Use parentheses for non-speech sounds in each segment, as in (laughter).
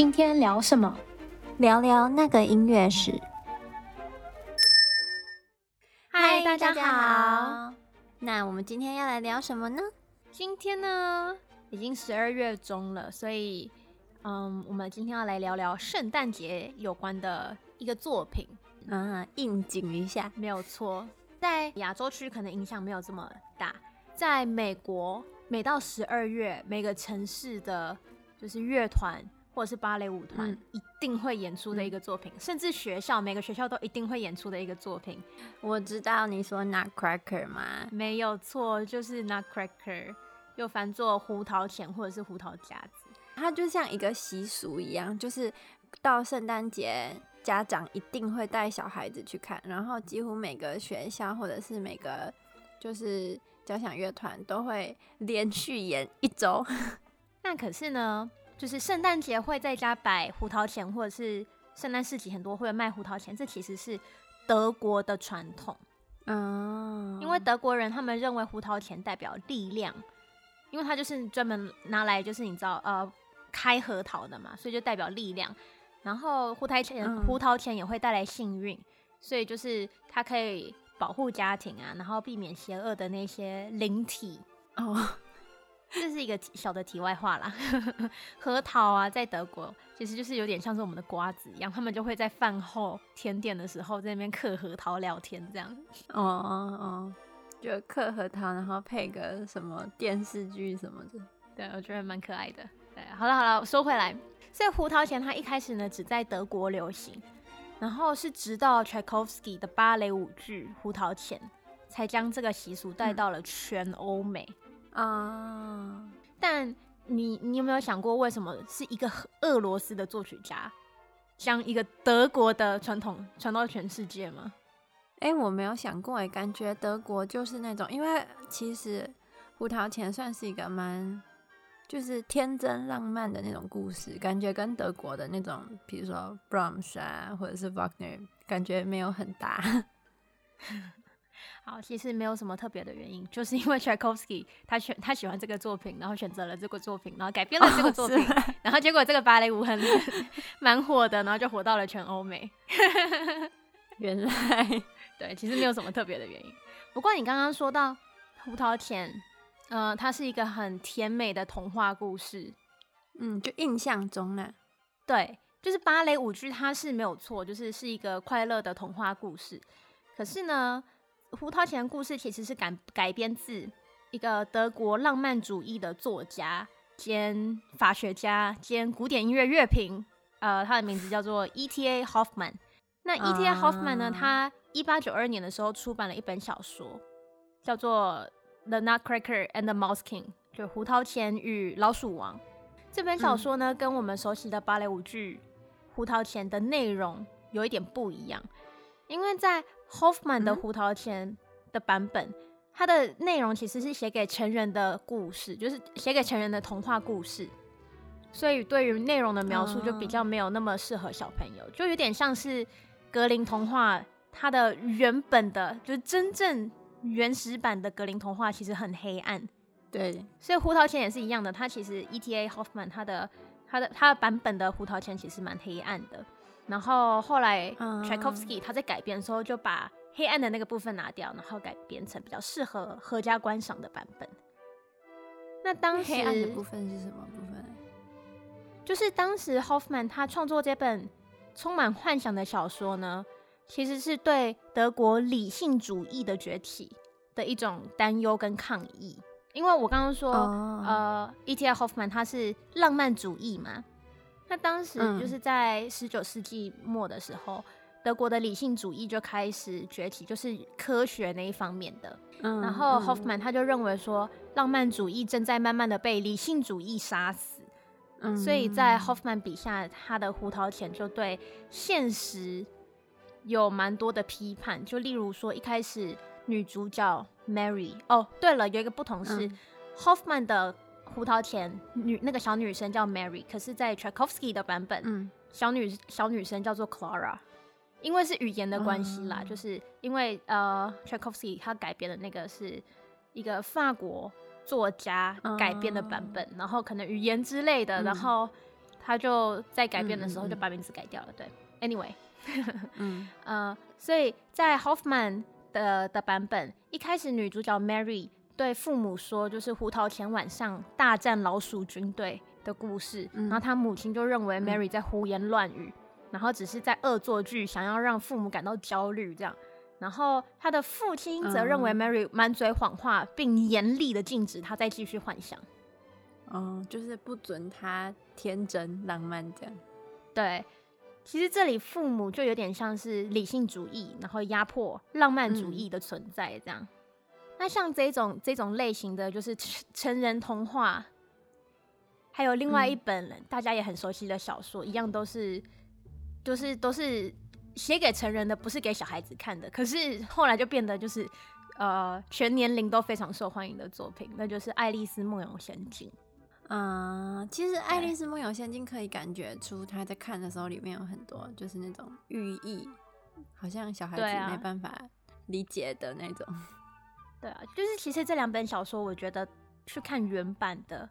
今天聊什么？聊聊那个音乐史。嗨，大家好。那我们今天要来聊什么呢？今天呢，已经十二月中了，所以，嗯，我们今天要来聊聊圣诞节有关的一个作品。嗯，应景一下，没有错。在亚洲区可能影响没有这么大，在美国，每到十二月，每个城市的就是乐团。或者是芭蕾舞团一定会演出的一个作品，嗯、甚至学校每个学校都一定会演出的一个作品。我知道你说 Nutcracker 吗？没有错，就是 Nutcracker，又翻作胡桃钳或者是胡桃夹子。它就像一个习俗一样，就是到圣诞节，家长一定会带小孩子去看，然后几乎每个学校或者是每个就是交响乐团都会连续演一周。(laughs) 那可是呢？就是圣诞节会在家摆胡桃钳，或者是圣诞市集很多会卖胡桃钳，这其实是德国的传统。嗯，因为德国人他们认为胡桃钳代表力量，因为它就是专门拿来就是你知道呃开核桃的嘛，所以就代表力量。然后胡桃钳胡桃钳也会带来幸运，所以就是它可以保护家庭啊，然后避免邪恶的那些灵体哦。这是一个小的题外话啦，(laughs) 核桃啊，在德国其实就是有点像是我们的瓜子一样，他们就会在饭后甜点的时候在那边嗑核桃聊天，这样。哦哦哦，就嗑核桃，然后配个什么电视剧什么的，对，我觉得蛮可爱的。对，好了好了，我说回来，所以胡桃钳它一开始呢只在德国流行，然后是直到柴可夫斯基的芭蕾舞剧《胡桃钳》才将这个习俗带到了全欧美。嗯啊！Uh, 但你你有没有想过，为什么是一个俄罗斯的作曲家将一个德国的传统传到全世界吗？哎、欸，我没有想过，哎，感觉德国就是那种，因为其实胡桃钳算是一个蛮就是天真浪漫的那种故事，感觉跟德国的那种，比如说 Brahms 啊，或者是 Wagner，感觉没有很大。(laughs) 好，其实没有什么特别的原因，就是因为 Tchaikovsky 他选他喜欢这个作品，然后选择了这个作品，然后改编了这个作品，哦、然后结果这个芭蕾舞很 (laughs) 蛮火的，然后就火到了全欧美。(laughs) 原来对，其实没有什么特别的原因。不过你刚刚说到胡桃钳，呃，它是一个很甜美的童话故事，嗯，就印象中呢，对，就是芭蕾舞剧，它是没有错，就是是一个快乐的童话故事。可是呢，胡桃钳的故事其实是改改编自一个德国浪漫主义的作家兼法学家兼古典音乐乐评，呃，他的名字叫做 E.T.A. Hoffmann。那 E.T.A. Hoffmann 呢，他一八九二年的时候出版了一本小说，叫做《The Nutcracker and the Mouse King》，就胡桃钳与老鼠王。这本小说呢，嗯、跟我们熟悉的芭蕾舞剧《胡桃钳》的内容有一点不一样，因为在 Hoffmann 的胡桃钳的版本，嗯、它的内容其实是写给成人的故事，就是写给成人的童话故事，所以对于内容的描述就比较没有那么适合小朋友，就有点像是格林童话，它的原本的，就是真正原始版的格林童话其实很黑暗，对，所以胡桃钳也是一样的，它其实 E.T.A. Hoffmann 它的它的它的版本的胡桃钳其实蛮黑暗的。然后后来柴可夫斯基他在改编的时候就把黑暗的那个部分拿掉，然后改编成比较适合合家观赏的版本。那当时黑暗的部分是什么部分？就是当时 Hoffmann 他创作这本充满幻想的小说呢，其实是对德国理性主义的崛起的一种担忧跟抗议。因为我刚刚说，哦、呃，E.T.A. Hoffmann 他是浪漫主义嘛。那当时就是在十九世纪末的时候，嗯、德国的理性主义就开始崛起，就是科学那一方面的。嗯、然后 Hoffmann 他就认为说，浪漫主义正在慢慢的被理性主义杀死。嗯、所以在 Hoffmann 笔下，他的胡桃钳就对现实有蛮多的批判。就例如说，一开始女主角 Mary，哦，对了，有一个不同是、嗯、Hoffmann 的。胡桃钳女那个小女生叫 Mary，可是，在 Tchaikovsky 的版本，嗯、小女小女生叫做 Clara，因为是语言的关系啦，嗯、就是因为呃 Tchaikovsky 他改编的那个是一个法国作家改编的版本，嗯、然后可能语言之类的，嗯、然后他就在改编的时候就把名字改掉了。对，Anyway，(laughs) 嗯。呃，所以在 Hoffman 的的版本，一开始女主角 Mary 对父母说，就是胡桃钳晚上大战老鼠军队的故事，嗯、然后他母亲就认为 Mary 在胡言乱语，嗯、然后只是在恶作剧，想要让父母感到焦虑这样。然后他的父亲则认为 Mary 满嘴谎话，并严厉的禁止他再继续幻想。嗯，就是不准他天真浪漫这样。对，其实这里父母就有点像是理性主义，然后压迫浪漫主义的存在这样。嗯、那像这种这种类型的就是成人童话，还有另外一本大家也很熟悉的小说，嗯、一样都是，就是都是。写给成人的，不是给小孩子看的。可是后来就变得就是，呃，全年龄都非常受欢迎的作品，那就是《爱丽丝梦游仙境》。嗯，其实《爱丽丝梦游仙境》可以感觉出他在看的时候，里面有很多就是那种寓意，好像小孩子没办法理解的那种。对啊，就是其实这两本小说，我觉得去看原版的。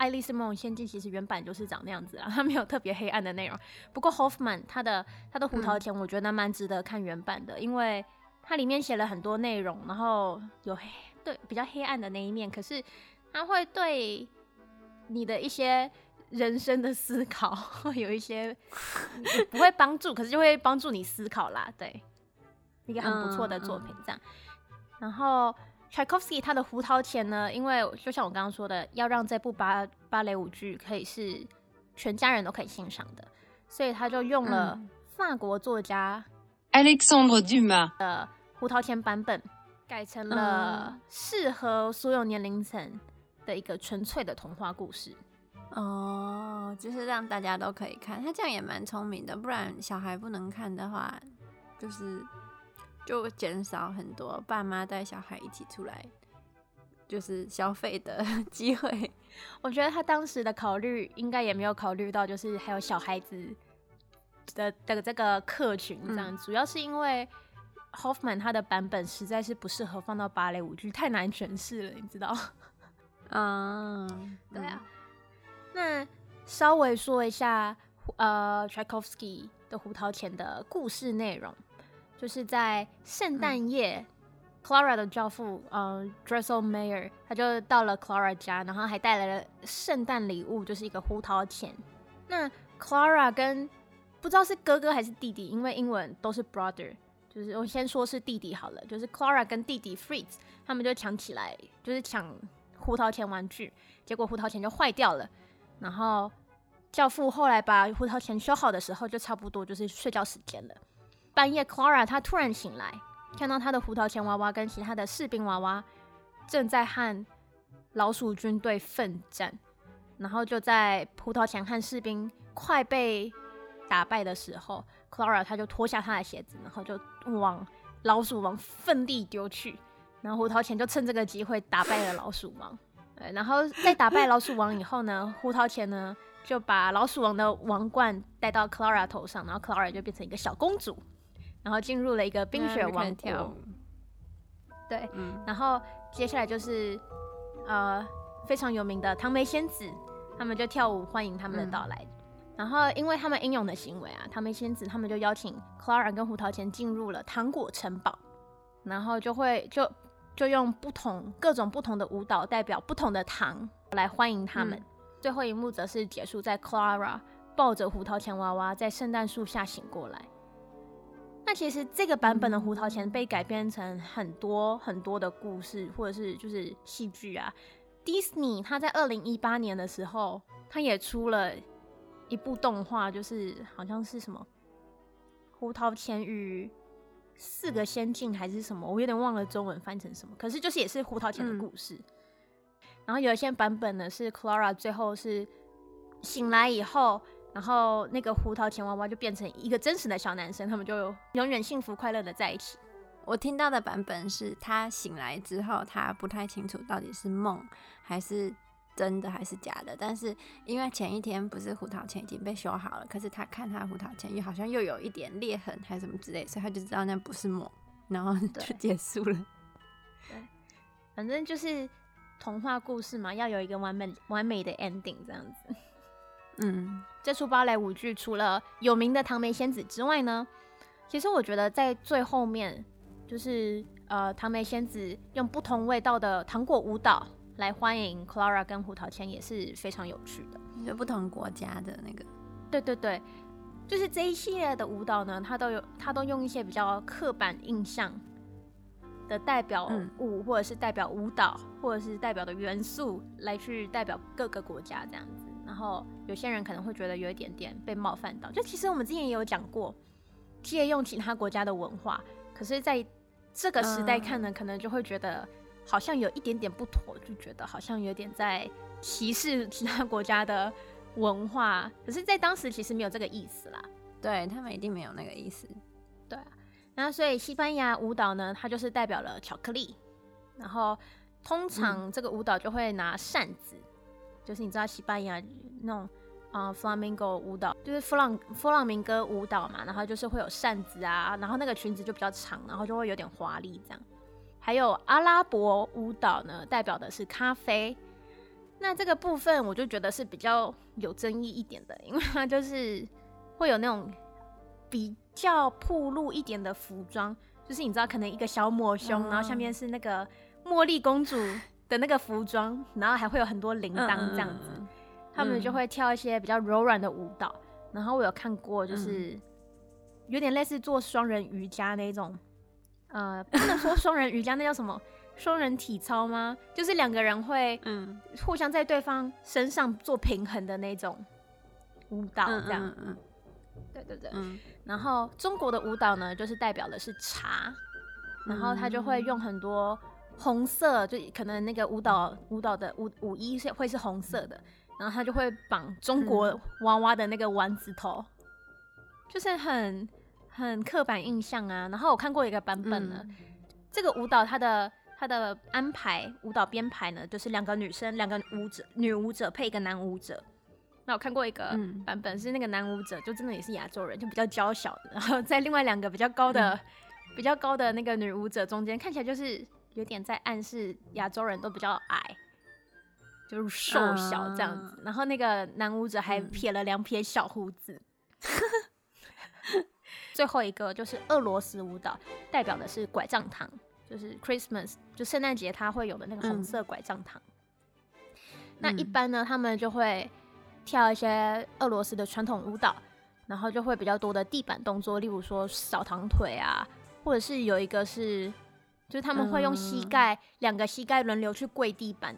《爱丽丝梦游仙境》其实原版就是长那样子啊，(laughs) 它没有特别黑暗的内容。不过 Hoffman 他的他的胡桃钳，我觉得蛮值得看原版的，嗯、因为它里面写了很多内容，然后有黑对比较黑暗的那一面，可是它会对你的一些人生的思考会 (laughs) 有一些不会帮助，可是就会帮助你思考啦。对，一个很不错的作品这样，然后。Tchaikovsky 他的胡桃钳呢，因为就像我刚刚说的，要让这部芭芭蕾舞剧可以是全家人都可以欣赏的，所以他就用了法国作家 Alexandre Dumas 的胡桃钳版本，改成了适合所有年龄层的一个纯粹的童话故事。哦，就是让大家都可以看，他这样也蛮聪明的，不然小孩不能看的话，就是。就减少很多爸妈带小孩一起出来，就是消费的机会。我觉得他当时的考虑应该也没有考虑到，就是还有小孩子的的这个客群这样。嗯、主要是因为 Hoffman 他的版本实在是不适合放到芭蕾舞剧，太难诠释了，你知道？嗯，(laughs) 对啊。那稍微说一下，呃，Tchaikovsky 的胡桃钳的故事内容。就是在圣诞夜，嗯，Clara 的教父，呃 d r e s s e l Mayer，他就到了 Clara 家，然后还带来了圣诞礼物，就是一个胡桃钳。那 Clara 跟不知道是哥哥还是弟弟，因为英文都是 brother，就是我先说是弟弟好了。就是 Clara 跟弟弟 Fritz 他们就抢起来，就是抢胡桃钳玩具，结果胡桃钳就坏掉了。然后教父后来把胡桃钳修好的时候，就差不多就是睡觉时间了。半夜，Clara 她突然醒来，看到她的胡桃钳娃娃跟其他的士兵娃娃正在和老鼠军队奋战，然后就在胡桃钳和士兵快被打败的时候，Clara 她就脱下她的鞋子，然后就往老鼠王奋力丢去，然后胡桃钳就趁这个机会打败了老鼠王。对，然后在打败老鼠王以后呢，胡桃钳呢就把老鼠王的王冠戴到 Clara 头上，然后 Clara 就变成一个小公主。然后进入了一个冰雪王国，对，嗯、然后接下来就是呃非常有名的唐梅仙子，他们就跳舞欢迎他们的到来。嗯、然后因为他们英勇的行为啊，唐梅仙子他们就邀请 Clara 跟胡桃钳进入了糖果城堡，然后就会就就用不同各种不同的舞蹈代表不同的糖来欢迎他们。嗯、最后一幕则是结束在 Clara 抱着胡桃钳娃娃在圣诞树下醒过来。那其实这个版本的胡桃钳被改编成很多很多的故事，或者是就是戏剧啊。Disney 他在二零一八年的时候，他也出了一部动画，就是好像是什么胡桃钳与四个仙境还是什么，我有点忘了中文翻成什么。可是就是也是胡桃钳的故事。嗯、然后有一些版本呢是 Clara 最后是醒来以后。然后那个胡桃钳娃娃就变成一个真实的小男生，他们就永远幸福快乐的在一起。我听到的版本是他醒来之后，他不太清楚到底是梦还是真的还是假的。但是因为前一天不是胡桃钳已经被修好了，可是他看他胡桃钳又好像又有一点裂痕还是什么之类，所以他就知道那不是梦，然后就结束了。反正就是童话故事嘛，要有一个完美完美的 ending 这样子。嗯，这出芭蕾舞剧除了有名的唐梅仙子之外呢，其实我觉得在最后面，就是呃，唐梅仙子用不同味道的糖果舞蹈来欢迎 Clara 跟胡桃钳也是非常有趣的，就不同国家的那个，对对对，就是这一系列的舞蹈呢，它都有，它都用一些比较刻板印象的代表物，或者是代表舞蹈，或者是代表的元素来去代表各个国家这样子。然后有些人可能会觉得有一点点被冒犯到，就其实我们之前也有讲过，借用其他国家的文化，可是在这个时代看呢，可能就会觉得好像有一点点不妥，就觉得好像有点在歧视其他国家的文化。可是，在当时其实没有这个意思啦，对，他们一定没有那个意思，对啊。那所以西班牙舞蹈呢，它就是代表了巧克力。然后通常这个舞蹈就会拿扇子，嗯、就是你知道西班牙那种啊、呃、flamingo 舞蹈，就是弗朗弗朗明哥舞蹈嘛。然后就是会有扇子啊，然后那个裙子就比较长，然后就会有点华丽这样。还有阿拉伯舞蹈呢，代表的是咖啡。那这个部分我就觉得是比较有争议一点的，因为它就是会有那种比。较暴露一点的服装，就是你知道，可能一个小抹胸，然后下面是那个茉莉公主的那个服装，然后还会有很多铃铛这样子，他们就会跳一些比较柔软的舞蹈。然后我有看过，就是有点类似做双人瑜伽那种，呃，不能说双人瑜伽，那叫什么？双人体操吗？就是两个人会嗯互相在对方身上做平衡的那种舞蹈，这样。对对对。然后中国的舞蹈呢，就是代表的是茶，然后他就会用很多红色，就可能那个舞蹈舞蹈的舞舞衣是会是红色的，然后他就会绑中国娃娃的那个丸子头，就是很很刻板印象啊。然后我看过一个版本呢，这个舞蹈它的它的安排舞蹈编排呢，就是两个女生，两个舞者女舞者配一个男舞者。那我看过一个版本，是那个男舞者，就真的也是亚洲人，就比较娇小的，然后在另外两个比较高的、嗯、比较高的那个女舞者中间，看起来就是有点在暗示亚洲人都比较矮，就是瘦小这样子。Uh, 然后那个男舞者还撇了两撇小胡子。嗯、(laughs) 最后一个就是俄罗斯舞蹈，代表的是拐杖糖，就是 Christmas，就圣诞节它会有的那个红色拐杖糖。嗯、那一般呢，他们就会。跳一些俄罗斯的传统舞蹈，然后就会比较多的地板动作，例如说扫堂腿啊，或者是有一个是，就是他们会用膝盖两、嗯、个膝盖轮流去跪地板，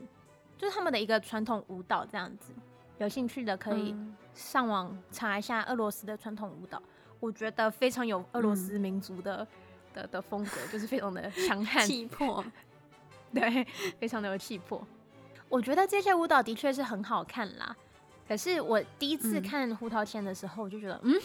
就是他们的一个传统舞蹈这样子。有兴趣的可以上网查一下俄罗斯的传统舞蹈，我觉得非常有俄罗斯民族的、嗯、的的风格，就是非常的 (laughs) 强悍气 (laughs) 魄，对，非常的有气魄。我觉得这些舞蹈的确是很好看啦。可是我第一次看《胡桃钳》的时候，我就觉得，嗯，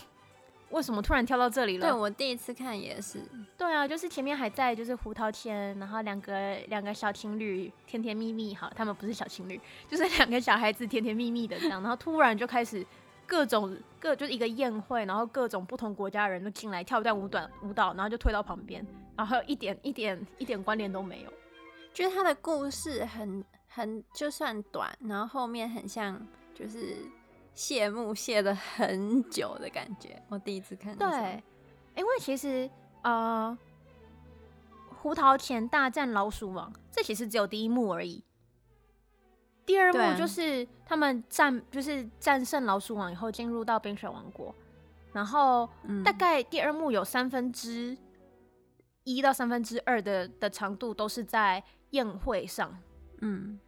为什么突然跳到这里了？对，我第一次看也是。对啊，就是前面还在就是胡桃天，然后两个两个小情侣甜甜蜜蜜，好，他们不是小情侣，就是两个小孩子甜甜蜜蜜的这样，然后突然就开始各种各就是一个宴会，然后各种不同国家的人都进来跳一段舞短舞蹈，然后就推到旁边，然后一点一点一点关联都没有。就是他的故事很很就算短，然后后面很像。就是谢幕谢了很久的感觉，我第一次看。对，因为其实呃，胡桃钳大战老鼠王，这其实只有第一幕而已。第二幕就是他们战，就是战胜老鼠王以后进入到冰雪王国，然后大概第二幕有三分之一到三分之二的的长度都是在宴会上，嗯。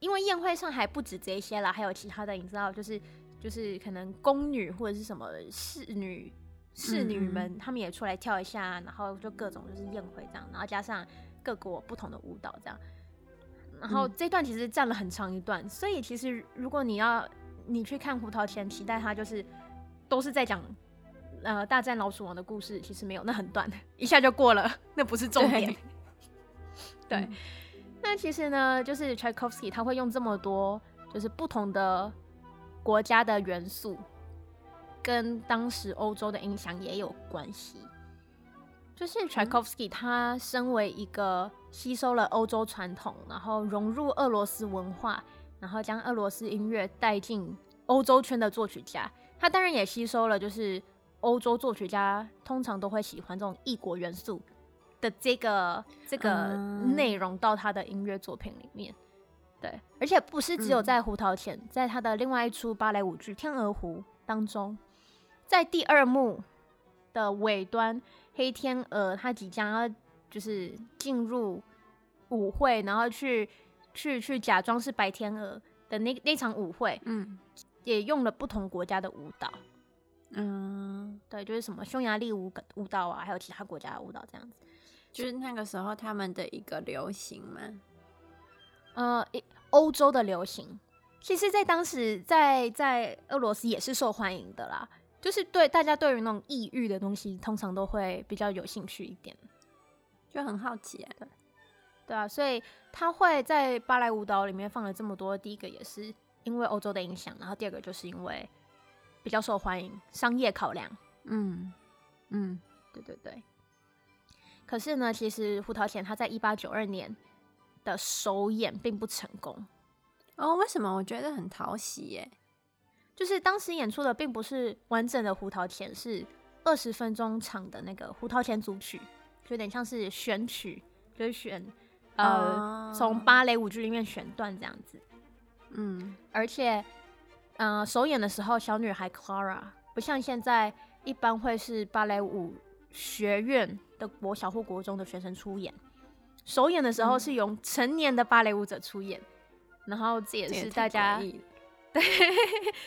因为宴会上还不止这些啦，还有其他的，你知道，就是就是可能宫女或者是什么侍女、侍女们，他们也出来跳一下，然后就各种就是宴会这样，然后加上各国不同的舞蹈这样，然后这段其实占了很长一段，所以其实如果你要你去看胡桃钳，期待它就是都是在讲呃大战老鼠王的故事，其实没有，那很短，一下就过了，那不是重点，对。(laughs) 对那其实呢，就是 Tchaikovsky 他会用这么多，就是不同的国家的元素，跟当时欧洲的影响也有关系。就是 Tchaikovsky 他身为一个吸收了欧洲传统，然后融入俄罗斯文化，然后将俄罗斯音乐带进欧洲圈的作曲家，他当然也吸收了，就是欧洲作曲家通常都会喜欢这种异国元素的这个这个内容到他的音乐作品里面。对，而且不是只有在《胡桃钳》，在他的另外一出芭蕾舞剧《天鹅湖》当中，在第二幕的尾端，黑天鹅他即将要就是进入舞会，然后去去去假装是白天鹅的那那场舞会，嗯，也用了不同国家的舞蹈，嗯，对，就是什么匈牙利舞舞蹈啊，还有其他国家的舞蹈这样子，就是那个时候他们的一个流行嘛。呃，欧洲的流行，其实，在当时在，在在俄罗斯也是受欢迎的啦。就是对大家对于那种异域的东西，通常都会比较有兴趣一点，就很好奇啊。对，对啊，所以他会在芭蕾舞蹈里面放了这么多。第一个也是因为欧洲的影响，然后第二个就是因为比较受欢迎，商业考量。嗯嗯，对对对。可是呢，其实胡桃钳他在一八九二年。的首演并不成功哦，为什么？我觉得很讨喜耶，就是当时演出的并不是完整的胡桃钳，是二十分钟长的那个胡桃钳组曲，就有点像是选曲，就是选呃从、哦、芭蕾舞剧里面选段这样子。嗯，而且呃首演的时候，小女孩 Clara 不像现在一般会是芭蕾舞学院的国小或国中的学生出演。首演的时候是由成年的芭蕾舞者出演，嗯、然后这也是大家 (laughs) 对，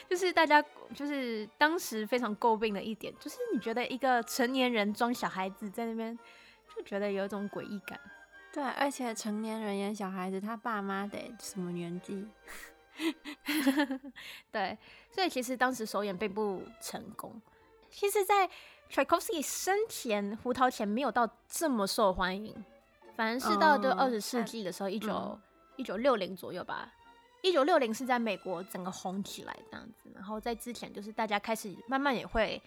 就是大家就是当时非常诟病的一点，就是你觉得一个成年人装小孩子在那边，就觉得有一种诡异感。对，而且成年人演小孩子，他爸妈得什么年纪？(laughs) 对，所以其实当时首演并不成功。其实，在 Tchaikovsky 生前，胡桃钳没有到这么受欢迎。反正是到就二十世纪的时候，一九一九六零左右吧。一九六零是在美国整个红起来这样子，然后在之前就是大家开始慢慢也会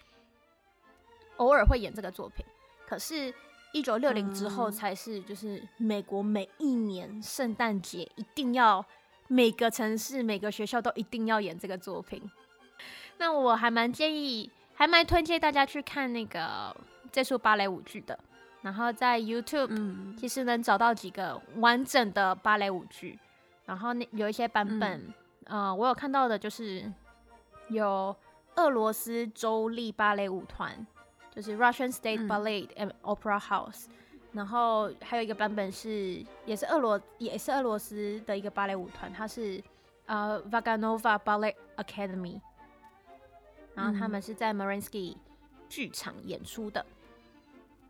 偶尔会演这个作品。可是，一九六零之后才是就是美国每一年圣诞节一定要每个城市每个学校都一定要演这个作品。那我还蛮建议，还蛮推荐大家去看那个这出芭蕾舞剧的。然后在 YouTube 其实能找到几个完整的芭蕾舞剧，然后那有一些版本，嗯、呃，我有看到的就是有俄罗斯州立芭蕾舞团，就是 Russian State Ballet and Opera House，嗯、然后还有一个版本是也是俄罗也是俄罗斯的一个芭蕾舞团，它是呃 Vaganova Ballet Academy，然后他们是在 Mariinsky 剧场演出的。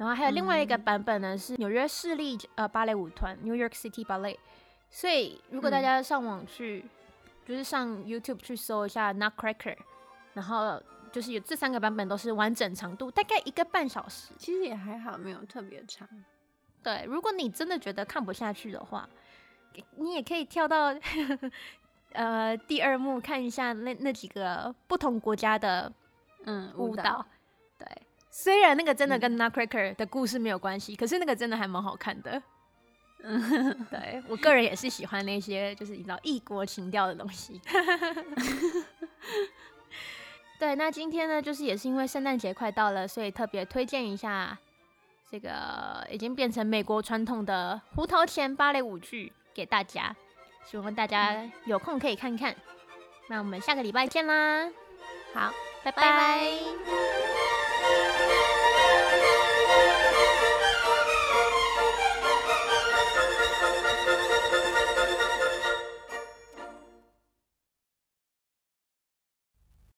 然后还有另外一个版本呢，是纽约市立呃芭蕾舞团 New York City Ballet。所以如果大家上网去，嗯、就是上 YouTube 去搜一下 Nutcracker，然后就是有这三个版本都是完整长度，大概一个半小时，其实也还好，没有特别长。对，如果你真的觉得看不下去的话，你也可以跳到 (laughs) 呃第二幕看一下那那几个不同国家的嗯舞蹈，对。虽然那个真的跟 Nutcracker 的故事没有关系，嗯、可是那个真的还蛮好看的。嗯，(laughs) 对，我个人也是喜欢那些就是你知道异国情调的东西。(laughs) 对，那今天呢，就是也是因为圣诞节快到了，所以特别推荐一下这个已经变成美国传统的胡桃钳芭蕾舞剧给大家，希望大家有空可以看看。那我们下个礼拜见啦！好，拜拜。拜拜。Bye.